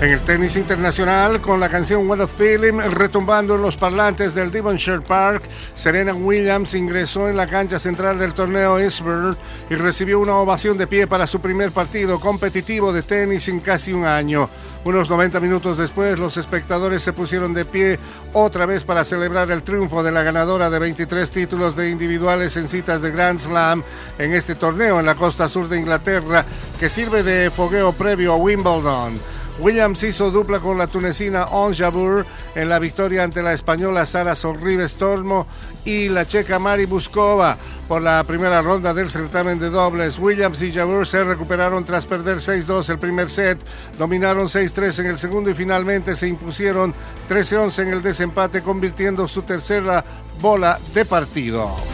En el tenis internacional, con la canción What a Feeling retumbando en los parlantes del Devonshire Park, Serena Williams ingresó en la cancha central del torneo Eastbourne y recibió una ovación de pie para su primer partido competitivo de tenis en casi un año. Unos 90 minutos después, los espectadores se pusieron de pie otra vez para celebrar el triunfo de la ganadora de 23 títulos de individuales en citas de Grand Slam en este torneo en la costa sur de Inglaterra, que sirve de fogueo previo a Wimbledon. Williams hizo dupla con la tunecina On Jabeur en la victoria ante la española Sara Sorribes Tormo y la checa Mari Buskova por la primera ronda del certamen de dobles. Williams y Jabeur se recuperaron tras perder 6-2 el primer set, dominaron 6-3 en el segundo y finalmente se impusieron 13-11 en el desempate, convirtiendo su tercera bola de partido.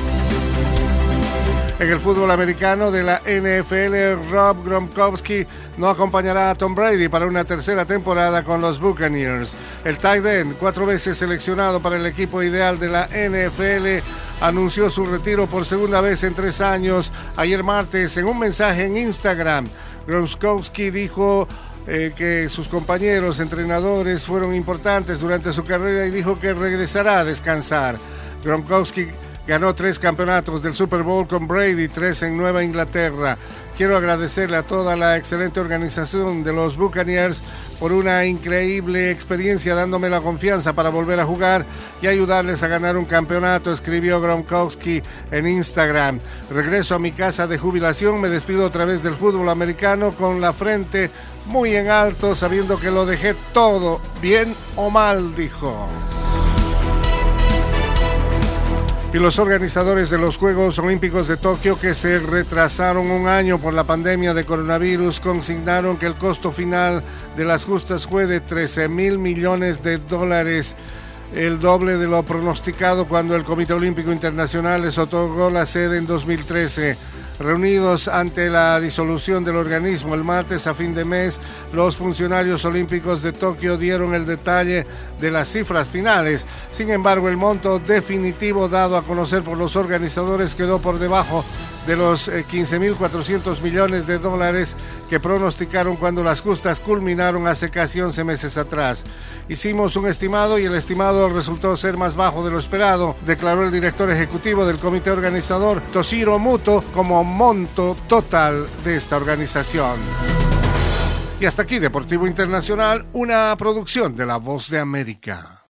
En el fútbol americano de la NFL, Rob Gronkowski no acompañará a Tom Brady para una tercera temporada con los Buccaneers. El tight end, cuatro veces seleccionado para el equipo ideal de la NFL, anunció su retiro por segunda vez en tres años ayer martes en un mensaje en Instagram. Gronkowski dijo eh, que sus compañeros entrenadores fueron importantes durante su carrera y dijo que regresará a descansar. Gronkowski Ganó tres campeonatos del Super Bowl con Brady, tres en Nueva Inglaterra. Quiero agradecerle a toda la excelente organización de los Buccaneers por una increíble experiencia dándome la confianza para volver a jugar y ayudarles a ganar un campeonato, escribió Gronkowski en Instagram. Regreso a mi casa de jubilación, me despido otra vez del fútbol americano con la frente muy en alto, sabiendo que lo dejé todo, bien o mal, dijo y los organizadores de los Juegos Olímpicos de Tokio que se retrasaron un año por la pandemia de coronavirus consignaron que el costo final de las justas fue de 13 mil millones de dólares el doble de lo pronosticado cuando el Comité Olímpico Internacional les otorgó la sede en 2013. Reunidos ante la disolución del organismo el martes a fin de mes, los funcionarios olímpicos de Tokio dieron el detalle de las cifras finales. Sin embargo, el monto definitivo dado a conocer por los organizadores quedó por debajo de los 15.400 eh, millones de dólares que pronosticaron cuando las justas culminaron hace casi 11 meses atrás. Hicimos un estimado y el estimado resultó ser más bajo de lo esperado, declaró el director ejecutivo del comité organizador, Toshiro Muto, como monto total de esta organización. Y hasta aquí Deportivo Internacional, una producción de La Voz de América.